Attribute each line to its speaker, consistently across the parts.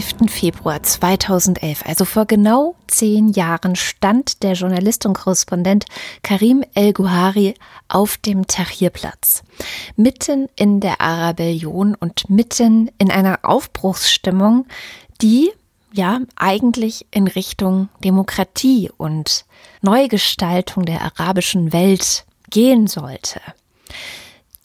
Speaker 1: Am 11. Februar 2011, also vor genau zehn Jahren, stand der Journalist und Korrespondent Karim El-Guhari auf dem Tahrirplatz. Mitten in der Arabellion und mitten in einer Aufbruchsstimmung, die ja eigentlich in Richtung Demokratie und Neugestaltung der arabischen Welt gehen sollte.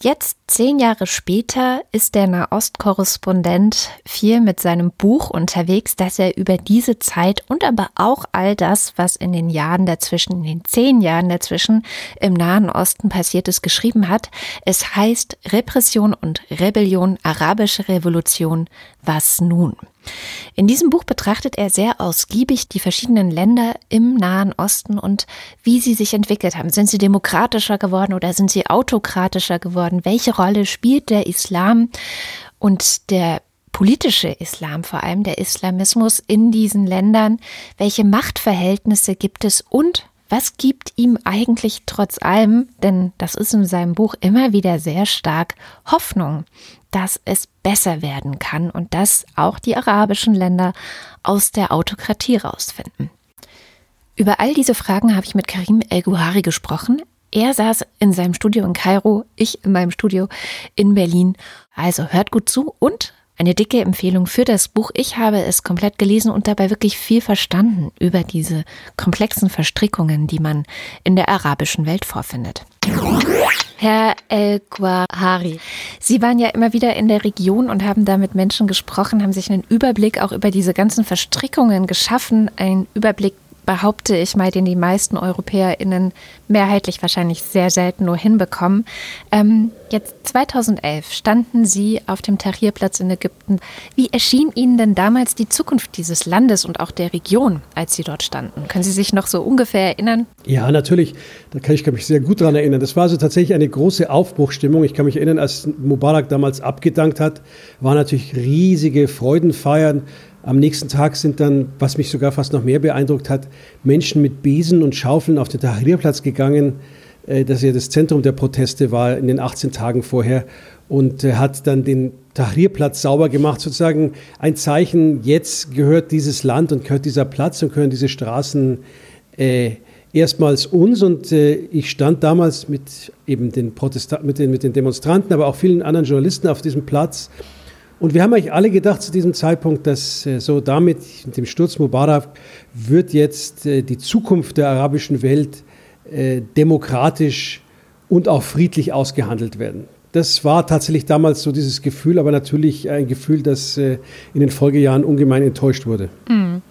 Speaker 1: Jetzt, zehn Jahre später, ist der Nahostkorrespondent viel mit seinem Buch unterwegs, dass er über diese Zeit und aber auch all das, was in den Jahren dazwischen, in den zehn Jahren dazwischen im Nahen Osten passiert ist, geschrieben hat. Es heißt Repression und Rebellion, arabische Revolution, was nun? In diesem Buch betrachtet er sehr ausgiebig die verschiedenen Länder im Nahen Osten und wie sie sich entwickelt haben. Sind sie demokratischer geworden oder sind sie autokratischer geworden? Welche Rolle spielt der Islam und der politische Islam, vor allem der Islamismus in diesen Ländern? Welche Machtverhältnisse gibt es und was gibt ihm eigentlich trotz allem, denn das ist in seinem Buch immer wieder sehr stark, Hoffnung, dass es besser werden kann und dass auch die arabischen Länder aus der Autokratie rausfinden. Über all diese Fragen habe ich mit Karim El-Guhari gesprochen. Er saß in seinem Studio in Kairo, ich in meinem Studio in Berlin. Also hört gut zu und eine dicke Empfehlung für das Buch. Ich habe es komplett gelesen und dabei wirklich viel verstanden über diese komplexen Verstrickungen, die man in der arabischen Welt vorfindet. Herr El-Guahari, Sie waren ja immer wieder in der Region und haben da mit Menschen gesprochen, haben sich einen Überblick auch über diese ganzen Verstrickungen geschaffen, einen Überblick behaupte ich mal, den die meisten EuropäerInnen mehrheitlich wahrscheinlich sehr selten nur hinbekommen. Ähm, jetzt 2011 standen Sie auf dem Tahrirplatz in Ägypten. Wie erschien Ihnen denn damals die Zukunft dieses Landes und auch der Region, als Sie dort standen? Können Sie sich noch so ungefähr erinnern?
Speaker 2: Ja, natürlich. Da kann ich mich sehr gut daran erinnern. Das war also tatsächlich eine große Aufbruchstimmung. Ich kann mich erinnern, als Mubarak damals abgedankt hat, waren natürlich riesige Freudenfeiern. Am nächsten Tag sind dann, was mich sogar fast noch mehr beeindruckt hat, Menschen mit Besen und Schaufeln auf den Tahrirplatz gegangen, äh, das ja das Zentrum der Proteste war in den 18 Tagen vorher und äh, hat dann den Tahrirplatz sauber gemacht, sozusagen ein Zeichen, jetzt gehört dieses Land und gehört dieser Platz und gehören diese Straßen äh, erstmals uns. Und äh, ich stand damals mit eben den Protestanten, mit den, mit den Demonstranten, aber auch vielen anderen Journalisten auf diesem Platz und wir haben eigentlich alle gedacht zu diesem Zeitpunkt, dass äh, so damit, mit dem Sturz Mubarak, wird jetzt äh, die Zukunft der arabischen Welt äh, demokratisch und auch friedlich ausgehandelt werden. Das war tatsächlich damals so dieses Gefühl, aber natürlich ein Gefühl, das in den Folgejahren ungemein enttäuscht wurde. Mhm.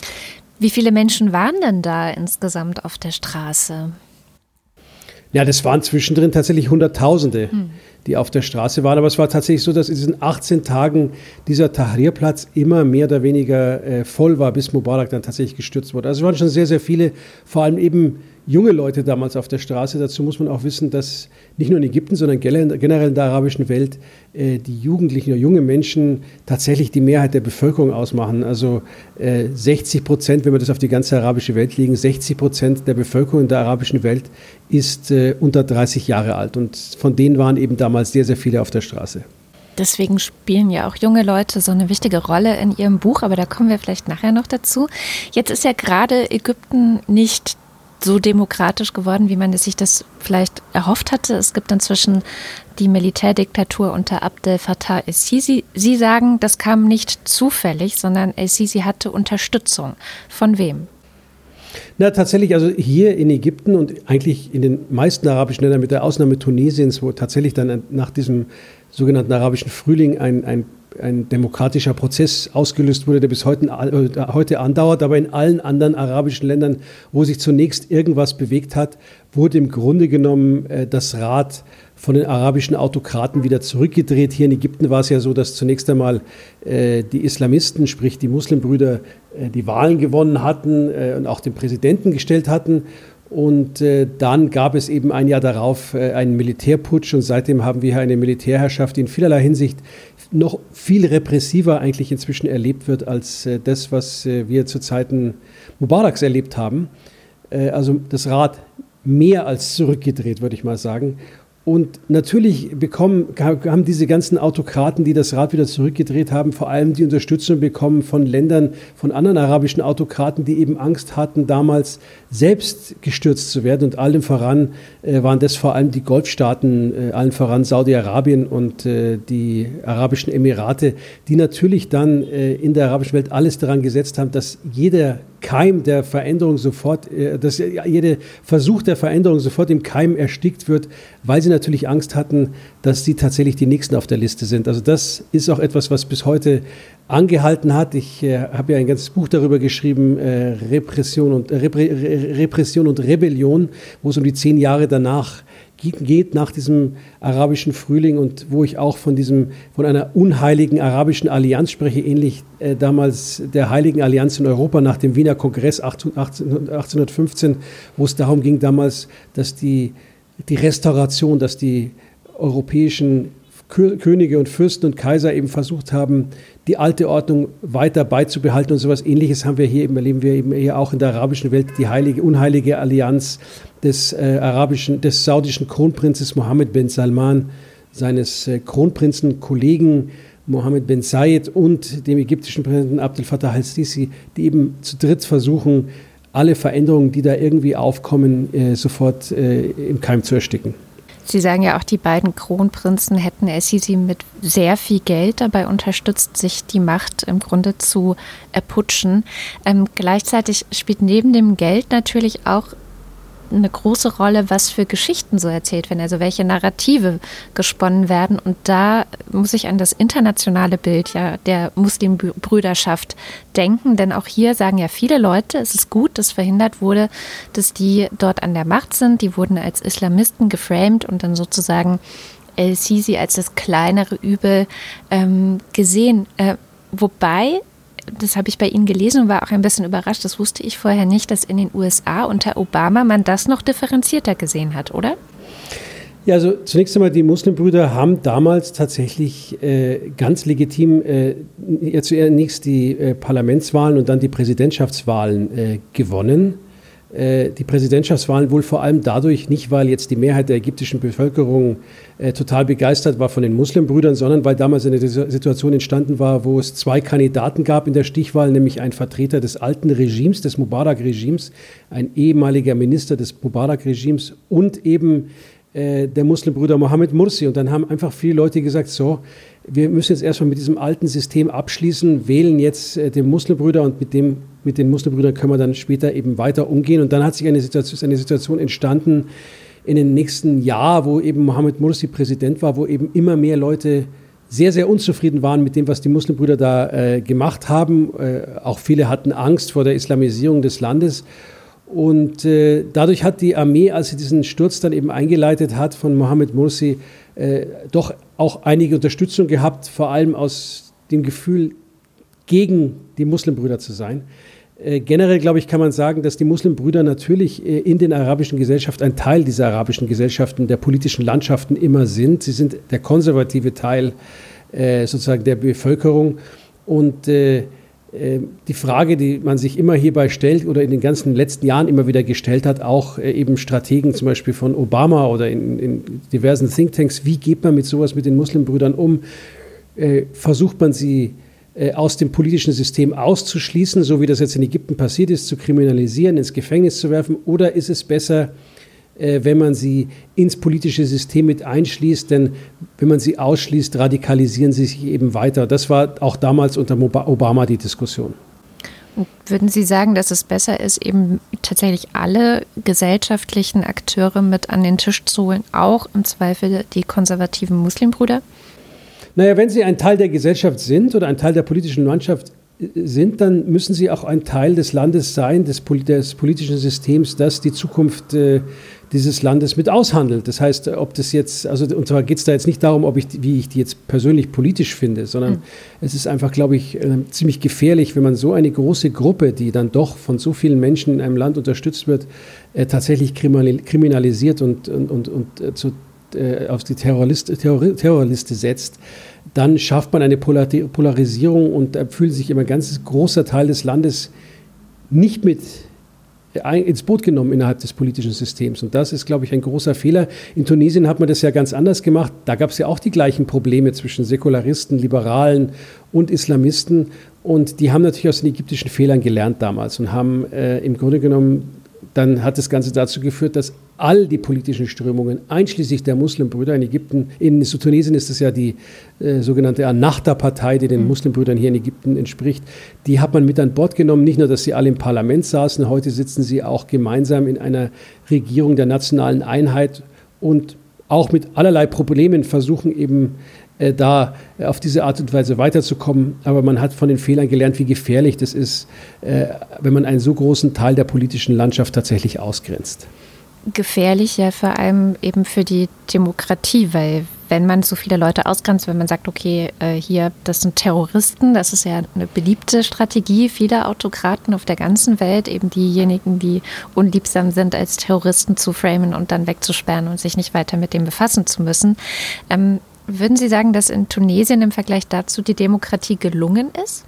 Speaker 1: Wie viele Menschen waren denn da insgesamt auf der Straße?
Speaker 2: Ja, das waren zwischendrin tatsächlich Hunderttausende. Mhm die auf der Straße waren. Aber es war tatsächlich so, dass in diesen 18 Tagen dieser Tahrirplatz immer mehr oder weniger äh, voll war, bis Mubarak dann tatsächlich gestürzt wurde. Also es waren schon sehr, sehr viele, vor allem eben junge Leute damals auf der Straße. Dazu muss man auch wissen, dass nicht nur in Ägypten, sondern generell in der arabischen Welt äh, die Jugendlichen oder junge Menschen tatsächlich die Mehrheit der Bevölkerung ausmachen. Also äh, 60 Prozent, wenn wir das auf die ganze arabische Welt legen, 60 Prozent der Bevölkerung in der arabischen Welt ist äh, unter 30 Jahre alt. Und von denen waren eben damals sehr, sehr viele auf der Straße.
Speaker 1: Deswegen spielen ja auch junge Leute so eine wichtige Rolle in ihrem Buch, aber da kommen wir vielleicht nachher noch dazu. Jetzt ist ja gerade Ägypten nicht so demokratisch geworden, wie man sich das vielleicht erhofft hatte. Es gibt inzwischen die Militärdiktatur unter Abdel Fattah el-Sisi. Sie sagen, das kam nicht zufällig, sondern el-Sisi hatte Unterstützung. Von wem?
Speaker 2: Na, tatsächlich, also hier in Ägypten und eigentlich in den meisten arabischen Ländern, mit der Ausnahme Tunesiens, wo tatsächlich dann nach diesem sogenannten arabischen Frühling ein, ein ein demokratischer Prozess ausgelöst wurde, der bis heute, äh, heute andauert. Aber in allen anderen arabischen Ländern, wo sich zunächst irgendwas bewegt hat, wurde im Grunde genommen äh, das Rad von den arabischen Autokraten wieder zurückgedreht. Hier in Ägypten war es ja so, dass zunächst einmal äh, die Islamisten, sprich die Muslimbrüder, die Wahlen gewonnen hatten und auch den Präsidenten gestellt hatten. Und äh, dann gab es eben ein Jahr darauf äh, einen Militärputsch und seitdem haben wir hier eine Militärherrschaft, die in vielerlei Hinsicht noch viel repressiver eigentlich inzwischen erlebt wird als äh, das, was äh, wir zu Zeiten Mubaraks erlebt haben. Äh, also das Rad mehr als zurückgedreht, würde ich mal sagen. Und natürlich bekommen, haben diese ganzen Autokraten, die das Rad wieder zurückgedreht haben, vor allem die Unterstützung bekommen von Ländern, von anderen arabischen Autokraten, die eben Angst hatten, damals selbst gestürzt zu werden. Und allem voran äh, waren das vor allem die Golfstaaten, äh, allen voran Saudi-Arabien und äh, die Arabischen Emirate, die natürlich dann äh, in der arabischen Welt alles daran gesetzt haben, dass jeder Keim der Veränderung sofort, äh, dass jeder Versuch der Veränderung sofort im Keim erstickt wird, weil sie natürlich Angst hatten, dass sie tatsächlich die Nächsten auf der Liste sind. Also das ist auch etwas, was bis heute angehalten hat. Ich äh, habe ja ein ganzes Buch darüber geschrieben, äh, Repression, und, äh, Repre Repression und Rebellion, wo es um die zehn Jahre danach geht nach diesem arabischen Frühling und wo ich auch von diesem von einer unheiligen arabischen Allianz spreche, ähnlich äh, damals der Heiligen Allianz in Europa nach dem Wiener Kongress 1815, wo es darum ging damals, dass die die Restauration, dass die europäischen Könige und Fürsten und Kaiser eben versucht haben, die alte Ordnung weiter beizubehalten und sowas ähnliches haben wir hier eben, erleben wir eben hier auch in der arabischen Welt, die heilige, unheilige Allianz des äh, arabischen, des saudischen Kronprinzes Mohammed bin Salman, seines äh, Kronprinzen Kollegen Mohammed bin Zayed und dem ägyptischen Präsidenten Abdel Fattah al-Sisi, die eben zu dritt versuchen, alle Veränderungen, die da irgendwie aufkommen, äh, sofort äh, im Keim zu ersticken.
Speaker 1: Sie sagen ja auch, die beiden Kronprinzen hätten El-Sisi mit sehr viel Geld dabei unterstützt, sich die Macht im Grunde zu erputschen. Ähm, gleichzeitig spielt neben dem Geld natürlich auch eine große Rolle, was für Geschichten so erzählt werden, also welche Narrative gesponnen werden. Und da muss ich an das internationale Bild ja der Muslimbrüderschaft denken, denn auch hier sagen ja viele Leute, es ist gut, dass verhindert wurde, dass die dort an der Macht sind. Die wurden als Islamisten geframed und dann sozusagen El-Sisi als das kleinere Übel ähm, gesehen. Äh, wobei das habe ich bei Ihnen gelesen und war auch ein bisschen überrascht. Das wusste ich vorher nicht, dass in den USA unter Obama man das noch differenzierter gesehen hat, oder?
Speaker 2: Ja, also zunächst einmal, die Muslimbrüder haben damals tatsächlich äh, ganz legitim äh, zunächst die äh, Parlamentswahlen und dann die Präsidentschaftswahlen äh, gewonnen. Äh, die Präsidentschaftswahlen wohl vor allem dadurch, nicht weil jetzt die Mehrheit der ägyptischen Bevölkerung äh, total begeistert war von den Muslimbrüdern, sondern weil damals eine Situation entstanden war, wo es zwei Kandidaten gab in der Stichwahl, nämlich ein Vertreter des alten Regimes, des Mubarak-Regimes, ein ehemaliger Minister des Mubarak-Regimes und eben äh, der Muslimbrüder Mohammed Mursi. Und dann haben einfach viele Leute gesagt, so, wir müssen jetzt erstmal mit diesem alten System abschließen, wählen jetzt äh, den Muslimbrüder und mit, dem, mit den Muslimbrüdern können wir dann später eben weiter umgehen. Und dann hat sich eine Situation, eine Situation entstanden in den nächsten Jahr, wo eben Mohammed Mursi Präsident war, wo eben immer mehr Leute sehr, sehr unzufrieden waren mit dem, was die Muslimbrüder da äh, gemacht haben. Äh, auch viele hatten Angst vor der Islamisierung des Landes. Und äh, dadurch hat die Armee, als sie diesen Sturz dann eben eingeleitet hat von Mohammed Mursi, äh, doch auch einige Unterstützung gehabt, vor allem aus dem Gefühl, gegen die Muslimbrüder zu sein. Äh, generell, glaube ich, kann man sagen, dass die Muslimbrüder natürlich äh, in den arabischen Gesellschaften ein Teil dieser arabischen Gesellschaften, der politischen Landschaften immer sind. Sie sind der konservative Teil äh, sozusagen der Bevölkerung. Und die Frage, die man sich immer hierbei stellt oder in den ganzen letzten Jahren immer wieder gestellt hat, auch äh, eben Strategen zum Beispiel von Obama oder in, in diversen Thinktanks, wie geht man mit sowas mit den Muslimbrüdern um? Äh, versucht man sie äh, aus dem politischen System auszuschließen, so wie das jetzt in Ägypten passiert ist, zu kriminalisieren, ins Gefängnis zu werfen? Oder ist es besser, äh, wenn man sie ins politische System mit einschließt, denn wenn man sie ausschließt, radikalisieren sie sich eben weiter. Das war auch damals unter Obama die Diskussion.
Speaker 1: Und würden Sie sagen, dass es besser ist, eben tatsächlich alle gesellschaftlichen Akteure mit an den Tisch zu holen, auch im Zweifel die konservativen Muslimbrüder?
Speaker 2: Naja, wenn sie ein Teil der Gesellschaft sind oder ein Teil der politischen Landschaft sind, dann müssen sie auch ein Teil des Landes sein, des, des politischen Systems, das die Zukunft äh, dieses Landes mit aushandelt. Das heißt, ob das jetzt, also und zwar geht es da jetzt nicht darum, ob ich, wie ich die jetzt persönlich politisch finde, sondern mhm. es ist einfach, glaube ich, äh, ziemlich gefährlich, wenn man so eine große Gruppe, die dann doch von so vielen Menschen in einem Land unterstützt wird, äh, tatsächlich kriminalisiert und, und, und, und äh, zu, äh, auf die Terrorist, Terror, Terrorliste setzt dann schafft man eine Polarisierung und da fühlt sich immer ein ganz großer Teil des Landes nicht mit ins Boot genommen innerhalb des politischen Systems. Und das ist, glaube ich, ein großer Fehler. In Tunesien hat man das ja ganz anders gemacht. Da gab es ja auch die gleichen Probleme zwischen Säkularisten, Liberalen und Islamisten. Und die haben natürlich aus den ägyptischen Fehlern gelernt damals und haben äh, im Grunde genommen dann hat das Ganze dazu geführt, dass all die politischen Strömungen, einschließlich der Muslimbrüder in Ägypten, in Tunesien ist es ja die äh, sogenannte Anachta-Partei, die den mhm. Muslimbrüdern hier in Ägypten entspricht, die hat man mit an Bord genommen. Nicht nur, dass sie alle im Parlament saßen, heute sitzen sie auch gemeinsam in einer Regierung der nationalen Einheit und auch mit allerlei Problemen versuchen eben da äh, auf diese Art und Weise weiterzukommen. Aber man hat von den Fehlern gelernt, wie gefährlich das ist, äh, wenn man einen so großen Teil der politischen Landschaft tatsächlich ausgrenzt.
Speaker 1: Gefährlich ja vor allem eben für die Demokratie, weil wenn man so viele Leute ausgrenzt, wenn man sagt, okay, hier, das sind Terroristen, das ist ja eine beliebte Strategie vieler Autokraten auf der ganzen Welt, eben diejenigen, die unliebsam sind, als Terroristen zu framen und dann wegzusperren und sich nicht weiter mit dem befassen zu müssen. Ähm, würden Sie sagen, dass in Tunesien im Vergleich dazu die Demokratie gelungen ist?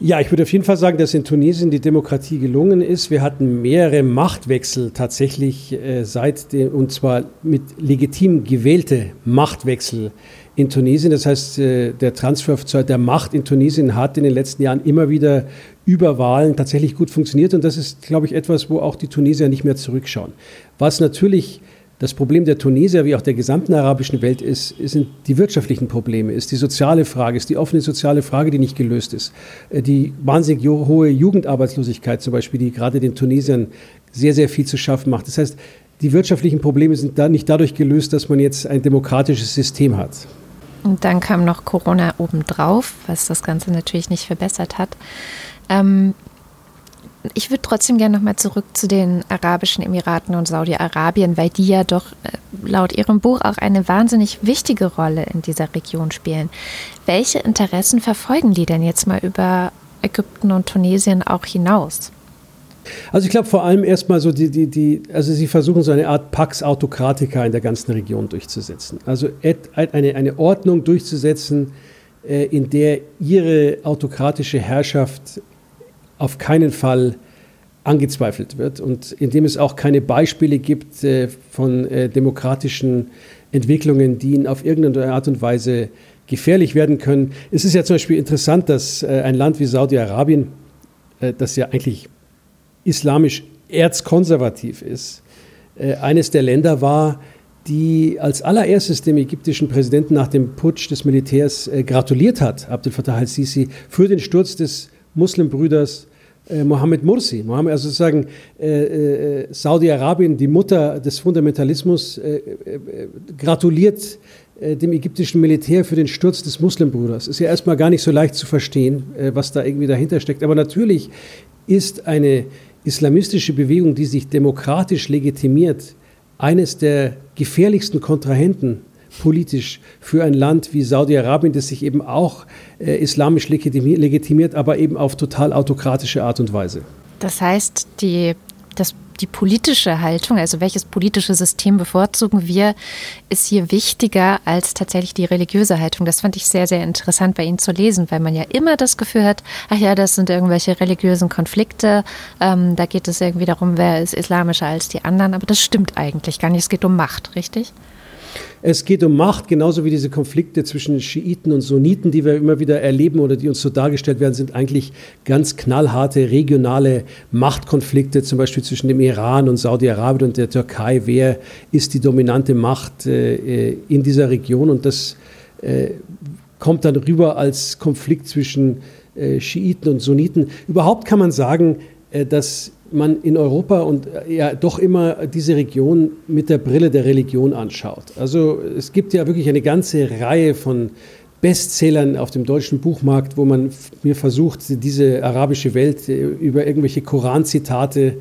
Speaker 2: Ja, ich würde auf jeden Fall sagen, dass in Tunesien die Demokratie gelungen ist. Wir hatten mehrere Machtwechsel tatsächlich äh, seit dem, und zwar mit legitim gewählte Machtwechsel in Tunesien. Das heißt, äh, der Transfer der Macht in Tunesien hat in den letzten Jahren immer wieder über Wahlen tatsächlich gut funktioniert. Und das ist, glaube ich, etwas, wo auch die Tunesier nicht mehr zurückschauen. Was natürlich das Problem der Tunesier wie auch der gesamten arabischen Welt ist, sind die wirtschaftlichen Probleme, ist die soziale Frage, ist die offene soziale Frage, die nicht gelöst ist. Äh, die wahnsinnig hohe Jugendarbeitslosigkeit zum Beispiel, die gerade den Tunesiern sehr, sehr viel zu schaffen macht. Das heißt, die wirtschaftlichen Probleme sind da nicht dadurch gelöst, dass man jetzt ein demokratisches System hat.
Speaker 1: Und dann kam noch Corona obendrauf, was das Ganze natürlich nicht verbessert hat. Ähm, ich würde trotzdem gerne nochmal zurück zu den Arabischen Emiraten und Saudi-Arabien, weil die ja doch äh, laut Ihrem Buch auch eine wahnsinnig wichtige Rolle in dieser Region spielen. Welche Interessen verfolgen die denn jetzt mal über Ägypten und Tunesien auch hinaus?
Speaker 2: Also ich glaube vor allem erstmal so die, die, die, also sie versuchen so eine Art Pax Autokratica in der ganzen Region durchzusetzen. Also eine, eine Ordnung durchzusetzen, äh, in der ihre autokratische Herrschaft auf keinen Fall angezweifelt wird und indem es auch keine Beispiele gibt äh, von äh, demokratischen Entwicklungen, die ihnen auf irgendeine Art und Weise gefährlich werden können. Es ist ja zum Beispiel interessant, dass äh, ein Land wie Saudi-Arabien, äh, das ja eigentlich islamisch erzkonservativ ist, äh, eines der Länder war, die als allererstes dem ägyptischen Präsidenten nach dem Putsch des Militärs äh, gratuliert hat, Abdel Fattah al-Sisi, für den Sturz des Muslimbrüders äh, Mohammed Mursi. Mohammed, also sozusagen äh, äh, Saudi-Arabien, die Mutter des Fundamentalismus, äh, äh, gratuliert äh, dem ägyptischen Militär für den Sturz des Muslimbruders. Ist ja erstmal gar nicht so leicht zu verstehen, was da irgendwie dahinter steckt. Aber natürlich ist eine islamistische Bewegung, die sich demokratisch legitimiert, eines der gefährlichsten Kontrahenten politisch für ein Land wie Saudi-Arabien, das sich eben auch äh, islamisch legitimiert, aber eben auf total autokratische Art und Weise.
Speaker 1: Das heißt, die, das, die politische Haltung, also welches politische System bevorzugen wir, ist hier wichtiger als tatsächlich die religiöse Haltung. Das fand ich sehr, sehr interessant bei Ihnen zu lesen, weil man ja immer das Gefühl hat, ach ja, das sind irgendwelche religiösen Konflikte, ähm, da geht es irgendwie darum, wer ist islamischer als die anderen, aber das stimmt eigentlich gar nicht. Es geht um Macht, richtig?
Speaker 2: Es geht um Macht, genauso wie diese Konflikte zwischen Schiiten und Sunniten, die wir immer wieder erleben oder die uns so dargestellt werden, sind eigentlich ganz knallharte regionale Machtkonflikte, zum Beispiel zwischen dem Iran und Saudi-Arabien und der Türkei. Wer ist die dominante Macht äh, in dieser Region? Und das äh, kommt dann rüber als Konflikt zwischen äh, Schiiten und Sunniten. Überhaupt kann man sagen, äh, dass man in Europa und äh, ja doch immer diese Region mit der Brille der Religion anschaut. Also es gibt ja wirklich eine ganze Reihe von Bestsellern auf dem deutschen Buchmarkt, wo man mir versucht, diese arabische Welt äh, über irgendwelche Koranzitate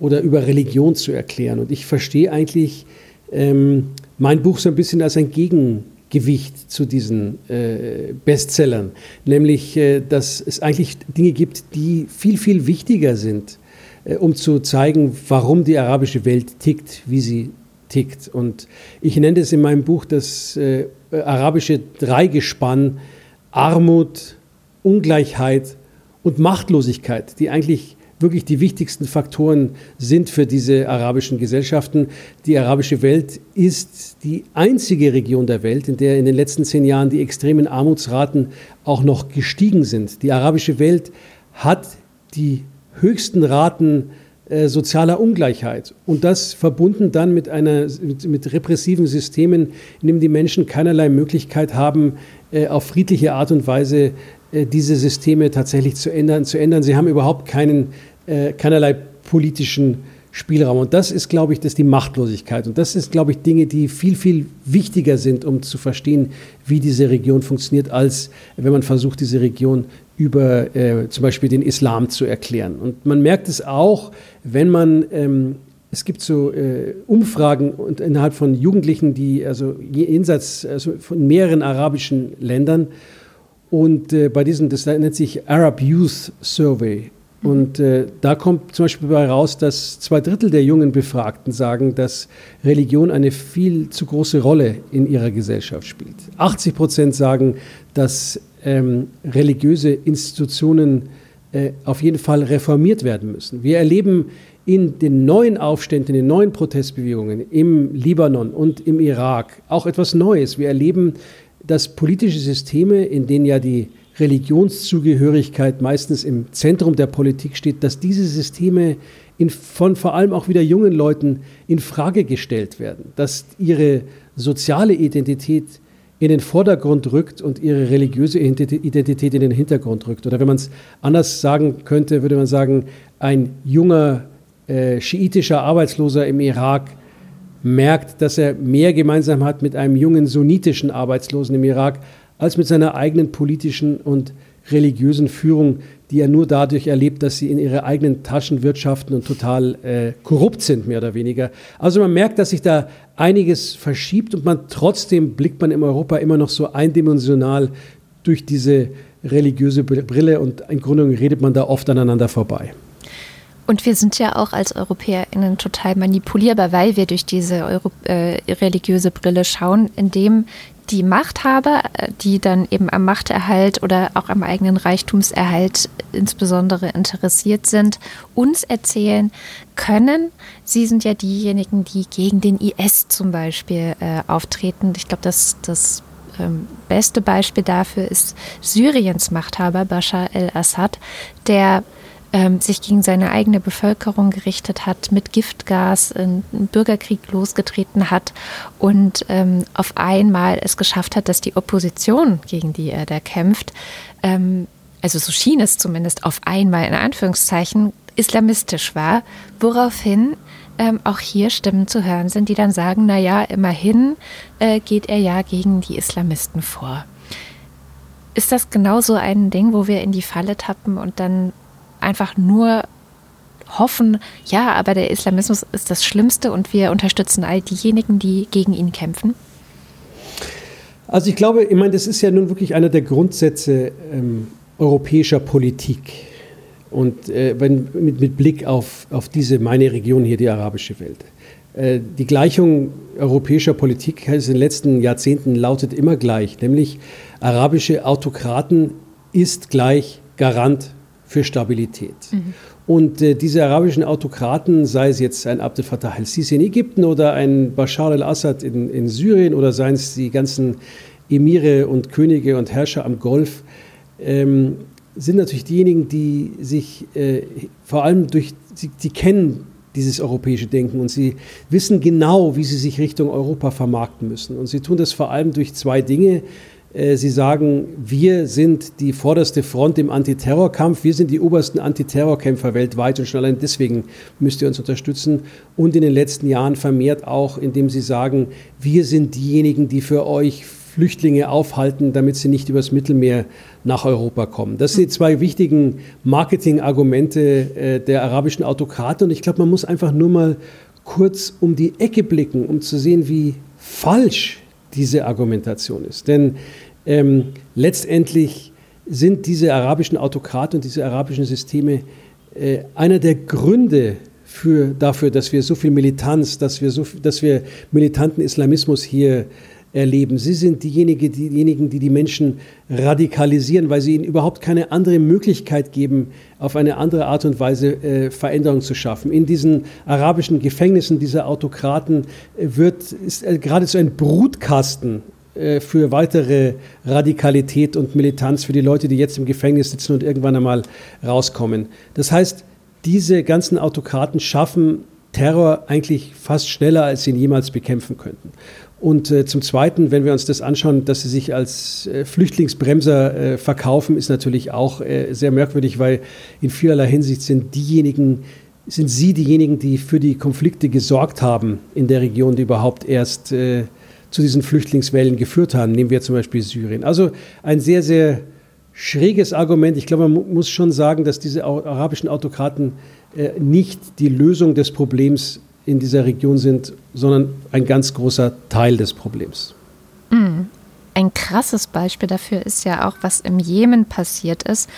Speaker 2: oder über Religion zu erklären. Und ich verstehe eigentlich ähm, mein Buch so ein bisschen als ein Gegengewicht zu diesen äh, Bestsellern, nämlich, äh, dass es eigentlich Dinge gibt, die viel, viel wichtiger sind um zu zeigen, warum die arabische Welt tickt, wie sie tickt. Und ich nenne es in meinem Buch das äh, arabische Dreigespann Armut, Ungleichheit und Machtlosigkeit, die eigentlich wirklich die wichtigsten Faktoren sind für diese arabischen Gesellschaften. Die arabische Welt ist die einzige Region der Welt, in der in den letzten zehn Jahren die extremen Armutsraten auch noch gestiegen sind. Die arabische Welt hat die höchsten Raten äh, sozialer Ungleichheit. Und das verbunden dann mit, einer, mit, mit, repressiven Systemen, in denen die Menschen keinerlei Möglichkeit haben, äh, auf friedliche Art und Weise äh, diese Systeme tatsächlich zu ändern, zu ändern. Sie haben überhaupt keinen, keinerlei politischen Spielraum. Und das ist, glaube ich, das die Machtlosigkeit. Und das ist, glaube ich, Dinge, die viel, viel wichtiger sind, um zu verstehen, wie diese Region funktioniert, als wenn man versucht, diese Region über äh, zum Beispiel den Islam zu erklären. Und man merkt es auch, wenn man, ähm, es gibt so äh, Umfragen und innerhalb von Jugendlichen, die also jenseits also von mehreren arabischen Ländern und äh, bei diesem, das nennt sich Arab Youth Survey. Mhm. Und äh, da kommt zum Beispiel dabei raus, dass zwei Drittel der jungen Befragten sagen, dass Religion eine viel zu große Rolle in ihrer Gesellschaft spielt. 80 Prozent sagen, dass ähm, religiöse Institutionen äh, auf jeden Fall reformiert werden müssen. Wir erleben in den neuen Aufständen, in den neuen Protestbewegungen im Libanon und im Irak auch etwas Neues. Wir erleben, dass politische Systeme, in denen ja die Religionszugehörigkeit meistens im Zentrum der Politik steht, dass diese Systeme in, von vor allem auch wieder jungen Leuten in Frage gestellt werden, dass ihre soziale Identität in den Vordergrund rückt und ihre religiöse Identität in den Hintergrund rückt. Oder wenn man es anders sagen könnte, würde man sagen, ein junger äh, schiitischer Arbeitsloser im Irak merkt, dass er mehr gemeinsam hat mit einem jungen sunnitischen Arbeitslosen im Irak als mit seiner eigenen politischen und religiösen Führung, die er nur dadurch erlebt, dass sie in ihre eigenen Taschen wirtschaften und total äh, korrupt sind, mehr oder weniger. Also man merkt, dass sich da einiges verschiebt und man trotzdem blickt man in Europa immer noch so eindimensional durch diese religiöse Brille und im Grunde redet man da oft aneinander vorbei.
Speaker 1: Und wir sind ja auch als EuropäerInnen total manipulierbar, weil wir durch diese Euro äh, religiöse Brille schauen, indem die Machthaber, äh, die dann eben am Machterhalt oder auch am eigenen Reichtumserhalt insbesondere interessiert sind, uns erzählen können. Sie sind ja diejenigen, die gegen den IS zum Beispiel äh, auftreten. Ich glaube, das, das ähm, beste Beispiel dafür ist Syriens Machthaber Bashar el-Assad, der ähm, sich gegen seine eigene Bevölkerung gerichtet hat, mit Giftgas einen Bürgerkrieg losgetreten hat und ähm, auf einmal es geschafft hat, dass die Opposition, gegen die er da kämpft, ähm, also so schien es zumindest auf einmal in Anführungszeichen, islamistisch war, woraufhin ähm, auch hier Stimmen zu hören sind, die dann sagen, naja, immerhin äh, geht er ja gegen die Islamisten vor. Ist das genauso ein Ding, wo wir in die Falle tappen und dann einfach nur hoffen, ja, aber der Islamismus ist das Schlimmste und wir unterstützen all diejenigen, die gegen ihn kämpfen?
Speaker 2: Also ich glaube, ich meine, das ist ja nun wirklich einer der Grundsätze ähm, europäischer Politik. Und äh, wenn, mit, mit, Blick auf, auf diese, meine Region hier, die arabische Welt. Äh, die Gleichung europäischer Politik in den letzten Jahrzehnten lautet immer gleich, nämlich arabische Autokraten ist gleich Garant für Stabilität. Mhm. Und äh, diese arabischen Autokraten, sei es jetzt ein Abdel Fattah al-Sisi in Ägypten oder ein Bashar al-Assad in, in Syrien oder seien es die ganzen Emire und Könige und Herrscher am Golf, ähm, sind natürlich diejenigen, die sich äh, vor allem durch, sie, die kennen dieses europäische Denken und sie wissen genau, wie sie sich Richtung Europa vermarkten müssen. Und sie tun das vor allem durch zwei Dinge. Äh, Sie sagen, wir sind die vorderste Front im Antiterrorkampf, wir sind die obersten Antiterrorkämpfer weltweit und schon allein deswegen müsst ihr uns unterstützen. Und in den letzten Jahren vermehrt auch, indem Sie sagen, wir sind diejenigen, die für euch Flüchtlinge aufhalten, damit sie nicht übers Mittelmeer nach Europa kommen. Das sind die zwei wichtigen Marketingargumente äh, der arabischen Autokraten. Und ich glaube, man muss einfach nur mal kurz um die Ecke blicken, um zu sehen, wie falsch diese Argumentation ist. Denn ähm, letztendlich sind diese arabischen Autokraten und diese arabischen Systeme äh, einer der Gründe für, dafür, dass wir so viel Militanz, dass wir, so, dass wir militanten Islamismus hier erleben. Sie sind diejenigen, diejenigen, die die Menschen radikalisieren, weil sie ihnen überhaupt keine andere Möglichkeit geben, auf eine andere Art und Weise äh, Veränderung zu schaffen. In diesen arabischen Gefängnissen dieser Autokraten äh, wird ist äh, geradezu ein Brutkasten für weitere Radikalität und Militanz für die Leute, die jetzt im Gefängnis sitzen und irgendwann einmal rauskommen. Das heißt, diese ganzen Autokraten schaffen Terror eigentlich fast schneller, als sie ihn jemals bekämpfen könnten. Und äh, zum Zweiten, wenn wir uns das anschauen, dass sie sich als äh, Flüchtlingsbremser äh, verkaufen, ist natürlich auch äh, sehr merkwürdig, weil in vielerlei Hinsicht sind diejenigen, sind sie diejenigen, die für die Konflikte gesorgt haben in der Region, die überhaupt erst äh, zu diesen Flüchtlingswellen geführt haben. Nehmen wir zum Beispiel Syrien. Also ein sehr, sehr schräges Argument. Ich glaube, man muss schon sagen, dass diese arabischen Autokraten äh, nicht die Lösung des Problems in dieser Region sind, sondern ein ganz großer Teil des Problems.
Speaker 1: Mhm. Ein krasses Beispiel dafür ist ja auch, was im Jemen passiert ist.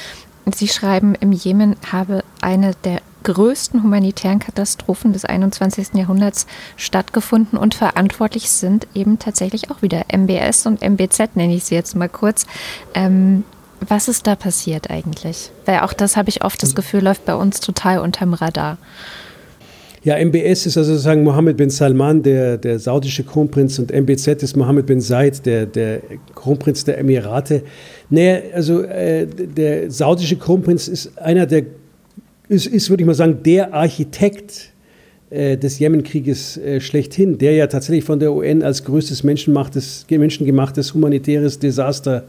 Speaker 1: Sie schreiben, im Jemen habe eine der größten humanitären Katastrophen des 21. Jahrhunderts stattgefunden und verantwortlich sind eben tatsächlich auch wieder MBS und MBZ, nenne ich sie jetzt mal kurz. Ähm, was ist da passiert eigentlich? Weil auch das habe ich oft das Gefühl, läuft bei uns total unterm Radar.
Speaker 2: Ja, MBS ist also sozusagen Mohammed bin Salman, der, der saudische Kronprinz, und MBZ ist Mohammed bin Said, der, der Kronprinz der Emirate. Naja, also äh, der saudische Kronprinz ist einer der, ist, ist würde ich mal sagen, der Architekt äh, des Jemenkrieges äh, schlechthin, der ja tatsächlich von der UN als größtes menschengemachtes, menschengemachtes humanitäres Desaster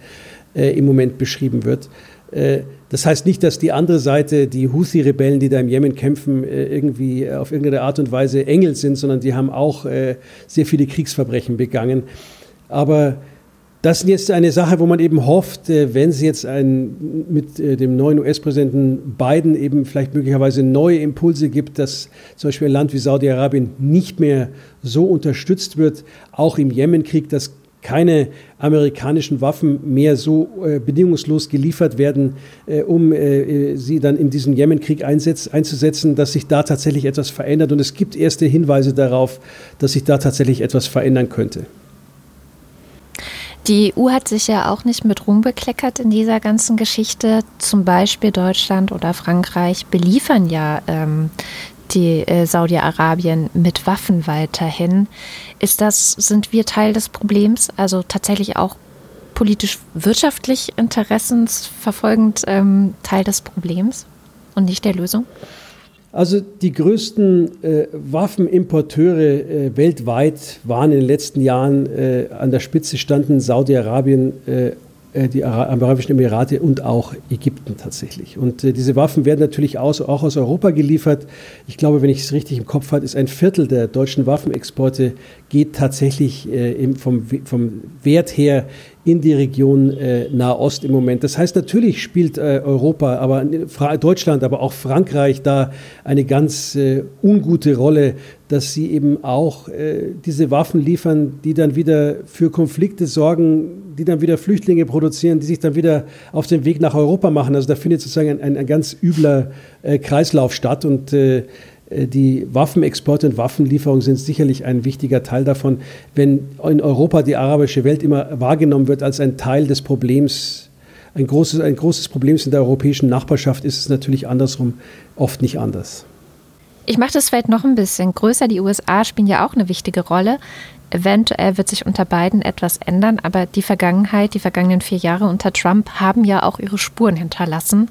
Speaker 2: äh, im Moment beschrieben wird. Äh, das heißt nicht, dass die andere Seite, die Houthi-Rebellen, die da im Jemen kämpfen, irgendwie auf irgendeine Art und Weise Engel sind, sondern die haben auch sehr viele Kriegsverbrechen begangen. Aber das ist jetzt eine Sache, wo man eben hofft, wenn es jetzt ein, mit dem neuen US-Präsidenten Biden eben vielleicht möglicherweise neue Impulse gibt, dass zum Beispiel ein Land wie Saudi-Arabien nicht mehr so unterstützt wird, auch im Jemenkrieg, dass keine amerikanischen Waffen mehr so äh, bedingungslos geliefert werden, äh, um äh, sie dann in diesem Jemenkrieg einzusetzen, dass sich da tatsächlich etwas verändert. Und es gibt erste Hinweise darauf, dass sich da tatsächlich etwas verändern könnte.
Speaker 1: Die EU hat sich ja auch nicht mit Ruhm bekleckert in dieser ganzen Geschichte. Zum Beispiel Deutschland oder Frankreich beliefern ja ähm, die äh, Saudi-Arabien mit Waffen weiterhin. Ist das, sind wir Teil des Problems? Also tatsächlich auch politisch-wirtschaftlich interessensverfolgend ähm, Teil des Problems und nicht der Lösung?
Speaker 2: Also die größten äh, Waffenimporteure äh, weltweit waren in den letzten Jahren äh, an der Spitze standen Saudi-Arabien, äh, äh, die Arabischen Emirate und auch Ägypten tatsächlich. Und äh, diese Waffen werden natürlich aus, auch aus Europa geliefert. Ich glaube, wenn ich es richtig im Kopf habe, ist ein Viertel der deutschen Waffenexporte geht tatsächlich äh, vom, vom Wert her in die Region äh, Nahost im Moment. Das heißt, natürlich spielt äh, Europa, aber Deutschland, aber auch Frankreich da eine ganz äh, ungute Rolle, dass sie eben auch äh, diese Waffen liefern, die dann wieder für Konflikte sorgen, die dann wieder Flüchtlinge produzieren, die sich dann wieder auf den Weg nach Europa machen. Also da findet sozusagen ein, ein, ein ganz übler äh, Kreislauf statt und äh, äh, die Waffenexporte und Waffenlieferungen sind sicherlich ein wichtiger Teil davon. Wenn in Europa die arabische Welt immer wahrgenommen wird als ein Teil des Problems, ein großes, ein großes Problem in der europäischen Nachbarschaft, ist es natürlich andersrum oft nicht anders.
Speaker 1: Ich mache das Feld noch ein bisschen größer. Die USA spielen ja auch eine wichtige Rolle. Eventuell wird sich unter beiden etwas ändern, aber die Vergangenheit, die vergangenen vier Jahre unter Trump haben ja auch ihre Spuren hinterlassen.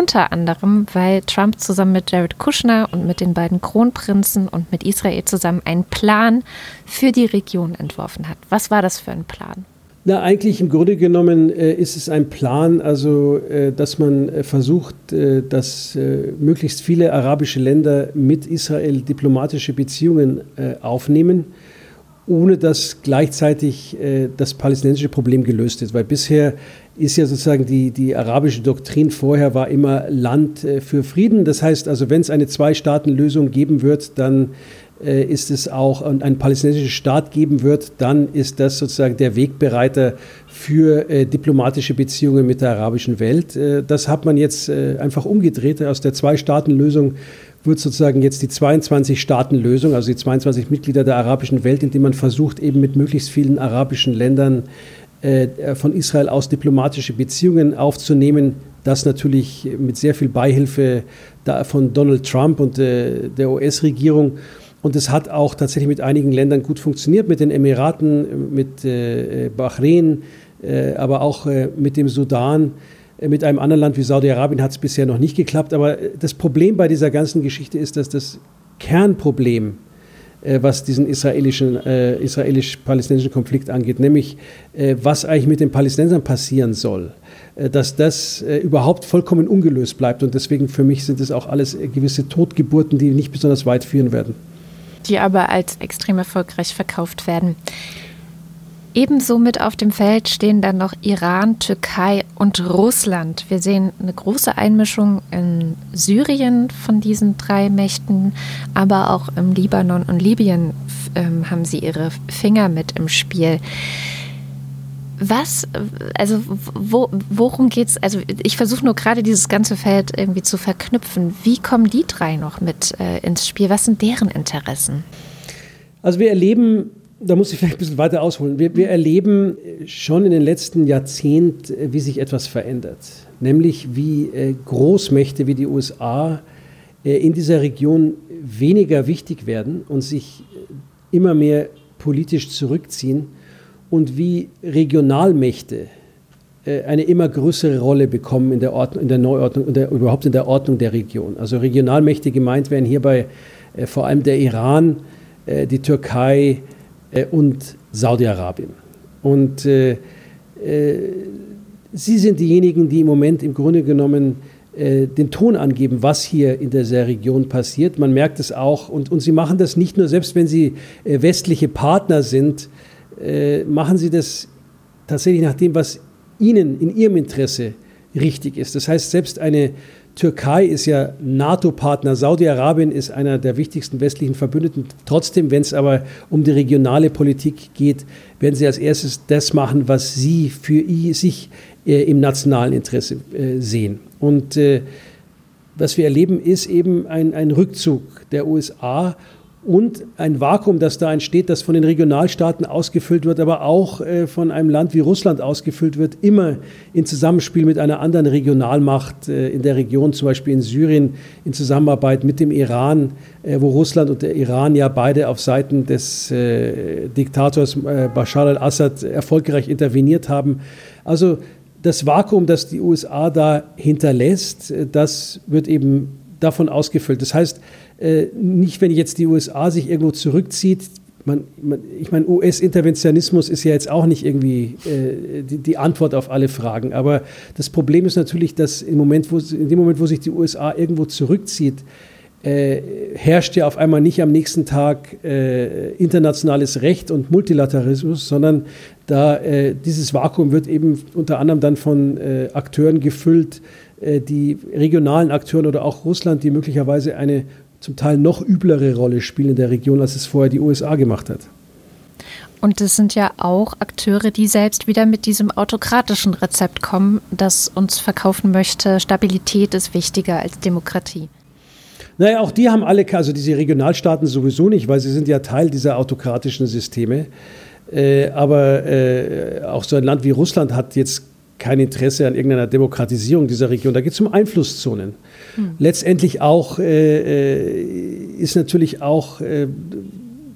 Speaker 1: Unter anderem, weil Trump zusammen mit Jared Kushner und mit den beiden Kronprinzen und mit Israel zusammen einen Plan für die Region entworfen hat. Was war das für ein Plan?
Speaker 2: Na, eigentlich im Grunde genommen äh, ist es ein Plan, also äh, dass man äh, versucht, äh, dass äh, möglichst viele arabische Länder mit Israel diplomatische Beziehungen äh, aufnehmen ohne dass gleichzeitig das palästinensische Problem gelöst ist. Weil bisher ist ja sozusagen die, die arabische Doktrin vorher war immer Land äh, für Frieden. Das heißt also, wenn es eine Zwei-Staaten-Lösung geben wird, dann äh, ist es auch und einen palästinensischen Staat geben wird, dann ist das sozusagen der Wegbereiter für äh, diplomatische Beziehungen mit der arabischen Welt. Äh, das hat man jetzt äh, einfach umgedreht. Aus der Zwei-Staaten-Lösung wird sozusagen jetzt die 22-Staaten-Lösung, also die 22 Mitglieder der arabischen Welt, indem man versucht, eben mit möglichst vielen arabischen Ländern von Israel aus diplomatische Beziehungen aufzunehmen. Das natürlich mit sehr viel Beihilfe von Donald Trump und äh, der US-Regierung. Und es hat auch tatsächlich mit einigen Ländern gut funktioniert, mit den Emiraten, mit äh, Bahrain, aber auch mit dem Sudan. Mit einem anderen Land wie Saudi-Arabien hat es bisher noch nicht geklappt. Aber das Problem bei dieser ganzen Geschichte ist, dass das Kernproblem, äh, was diesen israelischen, äh, israelisch-palästinensischen Konflikt angeht, nämlich äh, was eigentlich mit den Palästinensern passieren soll, äh, dass das äh, überhaupt vollkommen ungelöst bleibt. Und deswegen für mich sind es auch alles äh, gewisse Totgeburten, die nicht besonders weit führen werden.
Speaker 1: Die aber als extrem erfolgreich verkauft werden. Ebenso mit auf dem Feld stehen dann noch Iran, Türkei und Russland. Wir sehen eine große Einmischung in Syrien von diesen drei Mächten, aber auch im Libanon und Libyen ähm, haben sie ihre Finger mit im Spiel. Was, also wo, worum geht's? Also ich versuche nur gerade dieses ganze Feld irgendwie zu verknüpfen. Wie kommen die drei noch mit äh, ins Spiel? Was sind deren Interessen?
Speaker 2: Also wir erleben da muss ich vielleicht ein bisschen weiter ausholen. Wir, wir erleben schon in den letzten Jahrzehnten, äh, wie sich etwas verändert. Nämlich wie äh, Großmächte wie die USA äh, in dieser Region weniger wichtig werden und sich immer mehr politisch zurückziehen und wie Regionalmächte eine immer größere Rolle bekommen in der, Ordnung, in der Neuordnung und überhaupt in der Ordnung der Region. Also Regionalmächte gemeint werden hierbei vor allem der Iran, die Türkei, und Saudi-Arabien. Und äh, äh, sie sind diejenigen, die im Moment im Grunde genommen äh, den Ton angeben, was hier in dieser Region passiert. Man merkt es auch. Und, und sie machen das nicht nur, selbst wenn sie äh, westliche Partner sind, äh, machen sie das tatsächlich nach dem, was ihnen in ihrem Interesse richtig ist. Das heißt, selbst eine Türkei ist ja NATO-Partner, Saudi-Arabien ist einer der wichtigsten westlichen Verbündeten. Trotzdem, wenn es aber um die regionale Politik geht, werden sie als erstes das machen, was sie für sich äh, im nationalen Interesse äh, sehen. Und äh, was wir erleben, ist eben ein, ein Rückzug der USA und ein Vakuum, das da entsteht, das von den Regionalstaaten ausgefüllt wird, aber auch äh, von einem Land wie Russland ausgefüllt wird, immer in Zusammenspiel mit einer anderen Regionalmacht äh, in der Region, zum Beispiel in Syrien, in Zusammenarbeit mit dem Iran, äh, wo Russland und der Iran ja beide auf Seiten des Diktators Bashar al-Assad erfolgreich interveniert haben. Also das Vakuum, das die USA da hinterlässt, das wird eben davon ausgefüllt. Das heißt, äh, nicht, wenn jetzt die USA sich irgendwo zurückzieht. Man, man, ich meine, US-Interventionismus ist ja jetzt auch nicht irgendwie äh, die, die, Antwort auf alle Fragen. Aber das Problem ist natürlich, dass im Moment, wo, in dem Moment, wo sich die USA irgendwo zurückzieht, äh, herrscht ja auf einmal nicht am nächsten Tag äh, internationales Recht und Multilateralismus, sondern da äh, dieses Vakuum wird eben unter anderem dann von äh, Akteuren gefüllt, die regionalen Akteuren oder auch Russland, die möglicherweise eine zum Teil noch üblere Rolle spielen in der Region, als es vorher die USA gemacht hat.
Speaker 1: Und es sind ja auch Akteure, die selbst wieder mit diesem autokratischen Rezept kommen, das uns verkaufen möchte, Stabilität ist wichtiger als Demokratie.
Speaker 2: Naja, auch die haben alle, also diese Regionalstaaten sowieso nicht, weil sie sind ja Teil dieser autokratischen Systeme. Äh, aber äh, auch so ein Land wie Russland hat jetzt kein Interesse an irgendeiner Demokratisierung dieser Region. Da geht es um Einflusszonen. Letztendlich auch äh, äh, ist natürlich auch äh,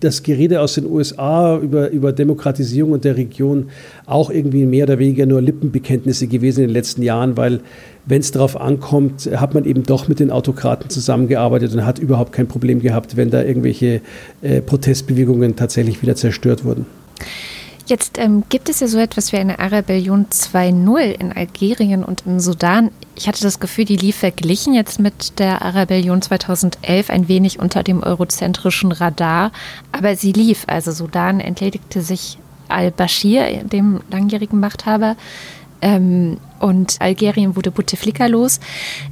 Speaker 2: das Gerede aus den USA über, über Demokratisierung und der Region auch irgendwie mehr oder weniger nur Lippenbekenntnisse gewesen in den letzten Jahren, weil wenn es darauf ankommt, hat man eben doch mit den Autokraten zusammengearbeitet und hat überhaupt kein Problem gehabt, wenn da irgendwelche äh, Protestbewegungen tatsächlich wieder zerstört wurden.
Speaker 1: Jetzt ähm, gibt es ja so etwas wie eine Arabellion 2.0 in Algerien und im Sudan. Ich hatte das Gefühl, die lief verglichen jetzt mit der Arabellion 2011 ein wenig unter dem eurozentrischen Radar. Aber sie lief. Also Sudan entledigte sich al-Bashir, dem langjährigen Machthaber. Ähm, und Algerien wurde Bouteflika los.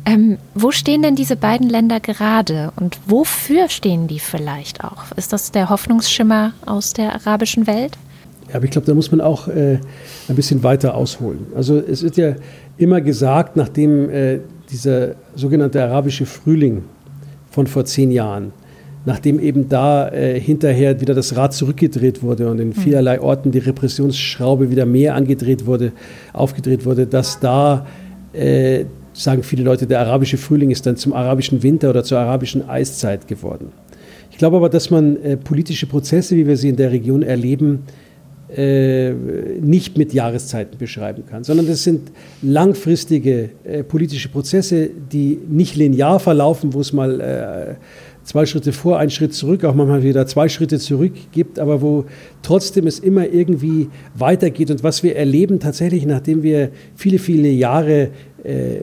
Speaker 1: Ähm, wo stehen denn diese beiden Länder gerade und wofür stehen die vielleicht auch? Ist das der Hoffnungsschimmer aus der arabischen Welt?
Speaker 2: Ja, aber ich glaube, da muss man auch äh, ein bisschen weiter ausholen. Also es wird ja immer gesagt, nachdem äh, dieser sogenannte arabische Frühling von vor zehn Jahren nachdem eben da äh, hinterher wieder das Rad zurückgedreht wurde und in mhm. vielerlei Orten die Repressionsschraube wieder mehr angedreht wurde, aufgedreht wurde, dass da, äh, sagen viele Leute, der arabische Frühling ist dann zum arabischen Winter oder zur arabischen Eiszeit geworden. Ich glaube aber, dass man äh, politische Prozesse, wie wir sie in der Region erleben, nicht mit Jahreszeiten beschreiben kann, sondern das sind langfristige äh, politische Prozesse, die nicht linear verlaufen, wo es mal äh, zwei Schritte vor, einen Schritt zurück, auch manchmal wieder zwei Schritte zurück gibt, aber wo trotzdem es immer irgendwie weitergeht. Und was wir erleben tatsächlich, nachdem wir viele, viele Jahre äh,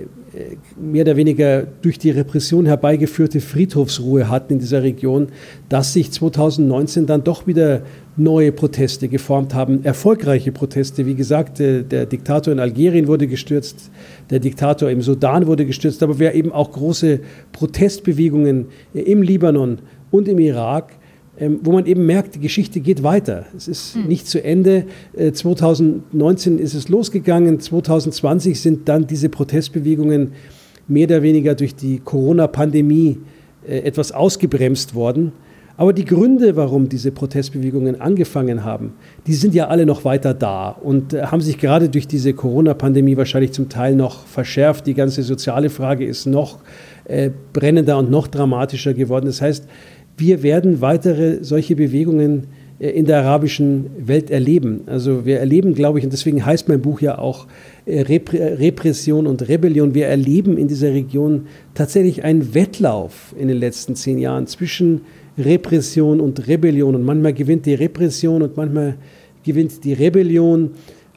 Speaker 2: mehr oder weniger durch die Repression herbeigeführte Friedhofsruhe hatten in dieser Region, dass sich 2019 dann doch wieder neue Proteste geformt haben, erfolgreiche Proteste. Wie gesagt, der, der Diktator in Algerien wurde gestürzt, der Diktator im Sudan wurde gestürzt, aber wir eben auch große Protestbewegungen im Libanon und im Irak ähm, wo man eben merkt, die Geschichte geht weiter. Es ist mhm. nicht zu Ende. 2019 äh, ist es losgegangen, 2020 sind dann diese Protestbewegungen mehr oder weniger durch die Corona-Pandemie äh, etwas ausgebremst worden. Aber die Gründe, warum diese Protestbewegungen angefangen haben, die sind ja alle noch weiter da und äh, haben sich gerade durch diese Corona-Pandemie wahrscheinlich zum Teil noch verschärft. Die ganze soziale Frage ist noch äh, brennender und noch dramatischer geworden. Das heißt, wir werden weitere solche Bewegungen äh, in der arabischen Welt erleben. Also wir erleben, glaube ich, und deswegen heißt mein Buch ja auch äh, Repression und Rebellion. Wir erleben in dieser Region tatsächlich einen Wettlauf in den letzten zehn Jahren zwischen Repression und Rebellion. Und manchmal gewinnt die Repression und manchmal gewinnt die Rebellion.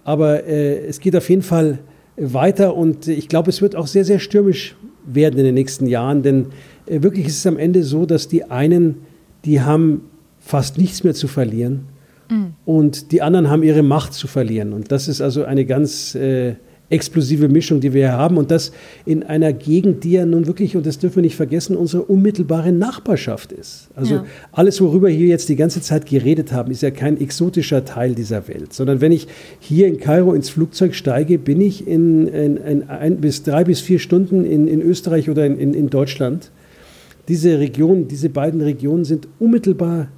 Speaker 2: Aber äh, es geht auf jeden Fall weiter und ich glaube, es wird auch sehr, sehr stürmisch werden in den nächsten Jahren, denn wirklich ist es am Ende so, dass die einen, die haben fast nichts mehr zu verlieren mhm. und die anderen haben ihre Macht zu verlieren. Und das ist also eine ganz äh, explosive Mischung, die wir hier haben. Und das in einer Gegend, die ja nun wirklich, und das dürfen wir nicht vergessen, unsere unmittelbare Nachbarschaft ist. Also ja. alles, worüber wir jetzt die ganze Zeit geredet haben, ist ja kein exotischer Teil dieser Welt, sondern wenn ich hier in Kairo ins Flugzeug steige, bin ich in, in, in ein bis drei bis vier Stunden in, in Österreich oder in, in Deutschland. Diese Region, diese beiden Regionen sind unmittelbar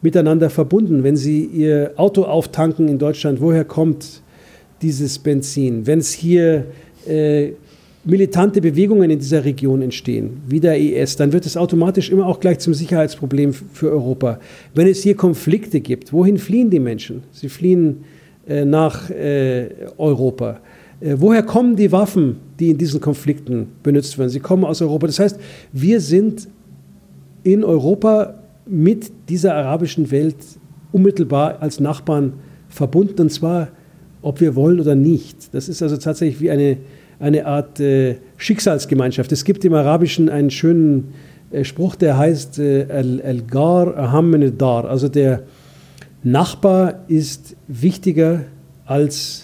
Speaker 2: miteinander verbunden. Wenn Sie Ihr Auto auftanken in Deutschland, woher kommt dieses Benzin. Wenn es hier äh, militante Bewegungen in dieser Region entstehen, wie der IS, dann wird es automatisch immer auch gleich zum Sicherheitsproblem für Europa. Wenn es hier Konflikte gibt, wohin fliehen die Menschen? Sie fliehen äh, nach äh, Europa. Äh, woher kommen die Waffen, die in diesen Konflikten benutzt werden? Sie kommen aus Europa. Das heißt, wir sind in Europa mit dieser arabischen Welt unmittelbar als Nachbarn verbunden, und zwar ob wir wollen oder nicht. Das ist also tatsächlich wie eine, eine Art äh, Schicksalsgemeinschaft. Es gibt im Arabischen einen schönen äh, Spruch, der heißt äh, Al-Gar Aham Dar. Also der Nachbar ist wichtiger als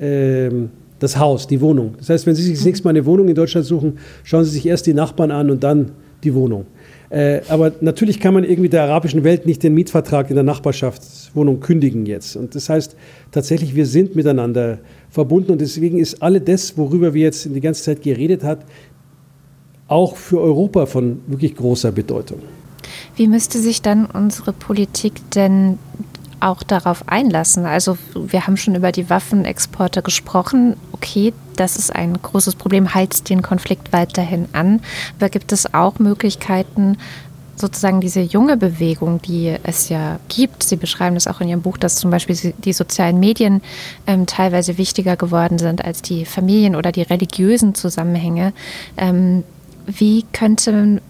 Speaker 2: ähm, das Haus, die Wohnung. Das heißt, wenn Sie sich das nächste Mal eine Wohnung in Deutschland suchen, schauen Sie sich erst die Nachbarn an und dann die Wohnung. Äh, aber natürlich kann man irgendwie der arabischen Welt nicht den Mietvertrag in der Nachbarschaftswohnung kündigen jetzt. Und das heißt tatsächlich, wir sind miteinander verbunden und deswegen ist alle das, worüber wir jetzt die ganze Zeit geredet haben, auch für Europa von wirklich großer Bedeutung.
Speaker 1: Wie müsste sich dann unsere Politik denn auch darauf einlassen? Also wir haben schon über die Waffenexporte gesprochen. Okay, das ist ein großes Problem, heizt den Konflikt weiterhin an. Aber gibt es auch Möglichkeiten, sozusagen diese junge Bewegung, die es ja gibt, Sie beschreiben das auch in Ihrem Buch, dass zum Beispiel die sozialen Medien ähm, teilweise wichtiger geworden sind als die Familien oder die religiösen Zusammenhänge. Ähm, wie könnte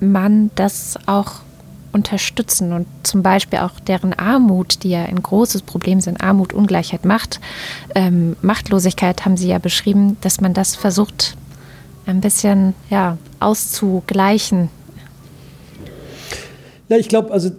Speaker 1: man das auch unterstützen und zum Beispiel auch deren Armut, die ja ein großes Problem sind, Armut, Ungleichheit, Macht, ähm, Machtlosigkeit haben Sie ja beschrieben, dass man das versucht ein bisschen ja, auszugleichen.
Speaker 2: Ja, ich glaube, also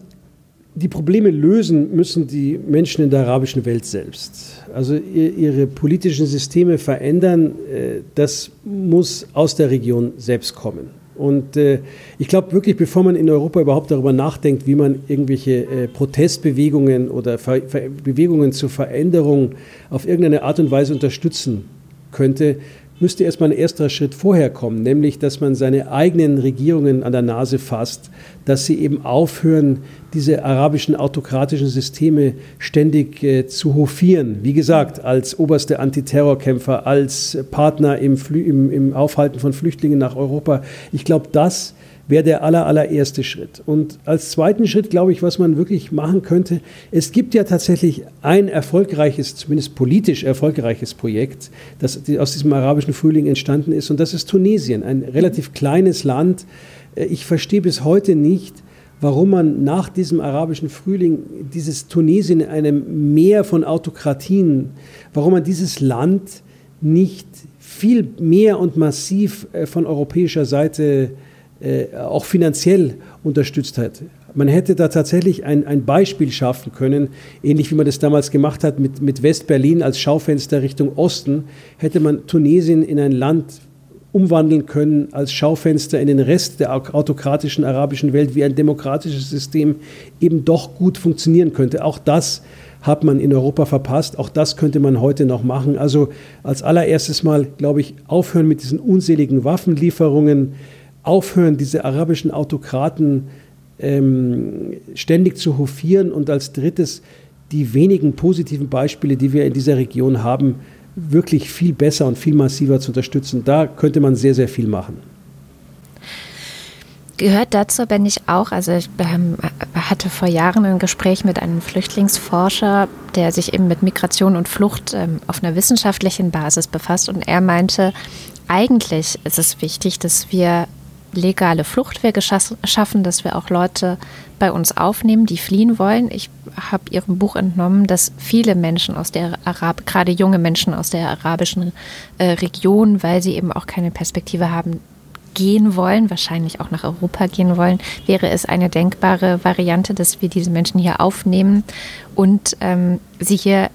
Speaker 2: die Probleme lösen müssen die Menschen in der arabischen Welt selbst. Also ihre politischen Systeme verändern, äh, das muss aus der Region selbst kommen. Und äh, ich glaube wirklich, bevor man in Europa überhaupt darüber nachdenkt, wie man irgendwelche äh, Protestbewegungen oder Ver Ver Bewegungen zur Veränderung auf irgendeine Art und Weise unterstützen könnte, müsste erstmal ein erster Schritt vorher kommen, nämlich dass man seine eigenen Regierungen an der Nase fasst, dass sie eben aufhören, diese arabischen autokratischen Systeme ständig äh, zu hofieren. Wie gesagt, als oberste Antiterrorkämpfer, als Partner im, im, im Aufhalten von Flüchtlingen nach Europa. Ich glaube, das wäre der aller, allererste Schritt. Und als zweiten Schritt, glaube ich, was man wirklich machen könnte, es gibt ja tatsächlich ein erfolgreiches, zumindest politisch erfolgreiches Projekt, das aus diesem arabischen Frühling entstanden ist, und das ist Tunesien, ein relativ kleines Land. Äh, ich verstehe bis heute nicht, warum man nach diesem arabischen Frühling dieses Tunesien, einem Meer von Autokratien, warum man dieses Land nicht viel mehr und massiv äh, von europäischer Seite äh, auch finanziell unterstützt hat. Man hätte da tatsächlich ein, ein Beispiel schaffen können, ähnlich wie man das damals gemacht hat mit, mit West-Berlin als Schaufenster Richtung Osten, hätte man Tunesien in ein Land umwandeln können als Schaufenster in den Rest der autokratischen arabischen Welt, wie ein demokratisches System eben doch gut funktionieren könnte. Auch das hat man in Europa verpasst. Auch das könnte man heute noch machen. Also als allererstes mal, glaube ich, aufhören mit diesen unseligen Waffenlieferungen, aufhören, diese arabischen Autokraten ähm, ständig zu hofieren und als drittes die wenigen positiven Beispiele, die wir in dieser Region haben, wirklich viel besser und viel massiver zu unterstützen. Da könnte man sehr, sehr viel machen.
Speaker 1: Gehört dazu bin ich auch, also ich hatte vor Jahren ein Gespräch mit einem Flüchtlingsforscher, der sich eben mit Migration und Flucht ähm, auf einer wissenschaftlichen Basis befasst und er meinte, eigentlich ist es wichtig, dass wir legale Fluchtwege schaffen, dass wir auch Leute bei uns aufnehmen, die fliehen wollen. Ich habe Ihrem Buch entnommen, dass viele Menschen aus der Arab, gerade junge Menschen aus der arabischen äh, Region, weil sie eben auch keine Perspektive haben, gehen wollen, wahrscheinlich auch nach Europa gehen wollen, wäre es eine denkbare Variante, dass wir diese Menschen hier aufnehmen und ähm, sie hier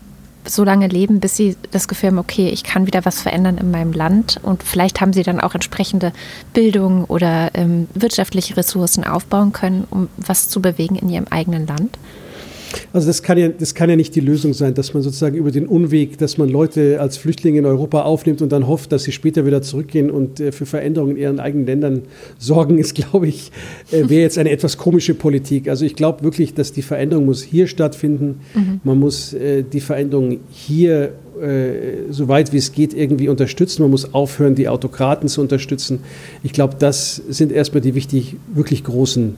Speaker 1: so lange leben, bis sie das Gefühl haben, okay, ich kann wieder was verändern in meinem Land und vielleicht haben sie dann auch entsprechende Bildung oder ähm, wirtschaftliche Ressourcen aufbauen können, um was zu bewegen in ihrem eigenen Land?
Speaker 2: Also das kann, ja, das kann ja nicht die Lösung sein, dass man sozusagen über den Unweg, dass man Leute als Flüchtlinge in Europa aufnimmt und dann hofft, dass sie später wieder zurückgehen und äh, für Veränderungen in ihren eigenen Ländern sorgen, ist, glaube ich, äh, wäre jetzt eine etwas komische Politik. Also ich glaube wirklich, dass die Veränderung muss hier stattfinden. Mhm. Man muss äh, die Veränderung hier äh, so weit wie es geht irgendwie unterstützen. Man muss aufhören, die Autokraten zu unterstützen. Ich glaube, das sind erstmal die wichtig, wirklich großen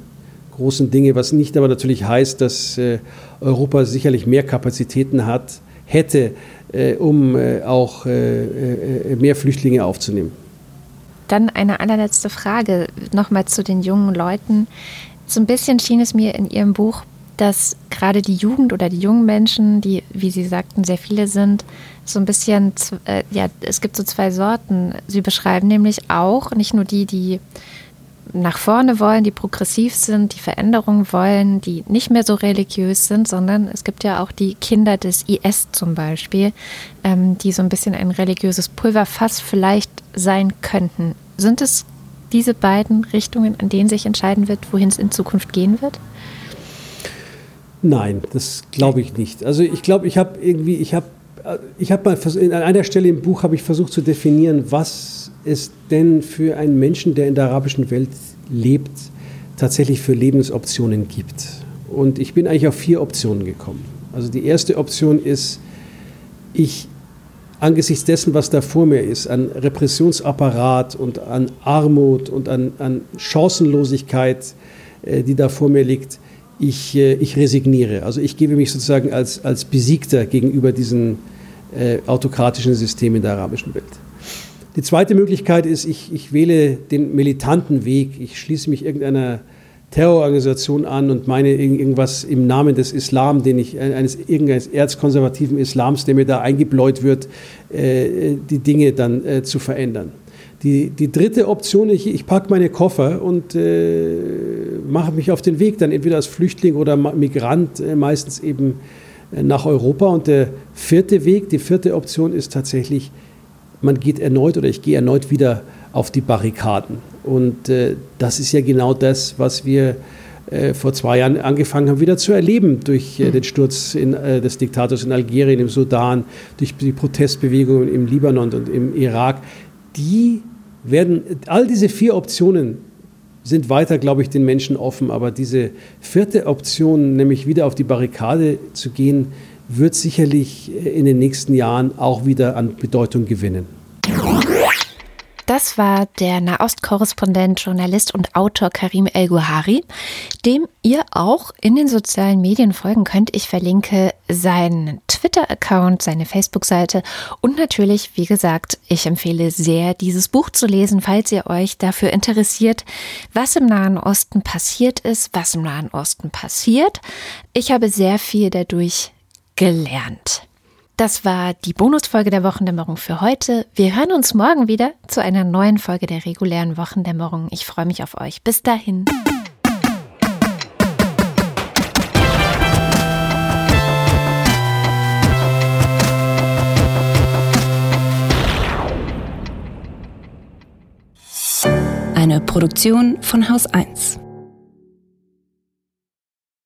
Speaker 2: großen Dinge, was nicht aber natürlich heißt, dass äh, Europa sicherlich mehr Kapazitäten hat, hätte, äh, um äh, auch mehr Flüchtlinge aufzunehmen.
Speaker 1: Dann eine allerletzte Frage nochmal zu den jungen Leuten. So ein bisschen schien es mir in Ihrem Buch, dass gerade die Jugend oder die jungen Menschen, die, wie Sie sagten, sehr viele sind, so ein bisschen, ja, es gibt so zwei Sorten. Sie beschreiben nämlich auch nicht nur die, die nach vorne wollen, die progressiv sind, die Veränderungen wollen, die nicht mehr so religiös sind, sondern es gibt ja auch die Kinder des IS zum Beispiel, ähm, die so ein bisschen ein religiöses Pulverfass vielleicht sein könnten. Sind es diese beiden Richtungen, an denen sich entscheiden wird, wohin es in Zukunft gehen wird?
Speaker 2: Nein, das glaube ich nicht. Also ich glaube, ich habe irgendwie, ich habe, ich habe mal an einer Stelle im Buch habe ich versucht zu definieren, was es denn für einen Menschen, der in der arabischen Welt lebt, tatsächlich für Lebensoptionen gibt. Und ich bin eigentlich auf vier Optionen gekommen. Also die erste Option ist, ich angesichts dessen, was da vor mir ist, an Repressionsapparat und an Armut und an, an Chancenlosigkeit, äh, die da vor mir liegt, ich, äh, ich resigniere. Also ich gebe mich sozusagen als, als Besiegter gegenüber diesen äh, autokratischen Systemen der arabischen Welt. Die zweite Möglichkeit ist, ich, ich wähle den militanten Weg. Ich schließe mich irgendeiner Terrororganisation an und meine irgendwas im Namen des Islam, den ich eines irgendeines erzkonservativen Islams, der mir da eingebläut wird, äh, die Dinge dann äh, zu verändern. Die, die dritte Option, ich, ich packe meine Koffer und äh, mache mich auf den Weg, dann entweder als Flüchtling oder Migrant, äh, meistens eben äh, nach Europa. Und der vierte Weg, die vierte Option ist tatsächlich, man geht erneut oder ich gehe erneut wieder auf die Barrikaden. Und äh, das ist ja genau das, was wir äh, vor zwei Jahren angefangen haben, wieder zu erleben durch äh, den Sturz in, äh, des Diktators in Algerien, im Sudan, durch die Protestbewegungen im Libanon und im Irak. die werden, all diese vier Optionen sind weiter, glaube ich, den Menschen offen. Aber diese vierte Option, nämlich wieder auf die Barrikade zu gehen, wird sicherlich in den nächsten Jahren auch wieder an Bedeutung gewinnen.
Speaker 1: Das war der Nahostkorrespondent, Journalist und Autor Karim El-Guhari, dem ihr auch in den sozialen Medien folgen könnt. Ich verlinke seinen Twitter-Account, seine Facebook-Seite und natürlich, wie gesagt, ich empfehle sehr, dieses Buch zu lesen, falls ihr euch dafür interessiert, was im Nahen Osten passiert ist, was im Nahen Osten passiert. Ich habe sehr viel dadurch gelernt. Das war die Bonusfolge der Wochendämmerung für heute. Wir hören uns morgen wieder zu einer neuen Folge der regulären Wochendämmerung. Ich freue mich auf euch. Bis dahin.
Speaker 3: Eine Produktion von Haus 1.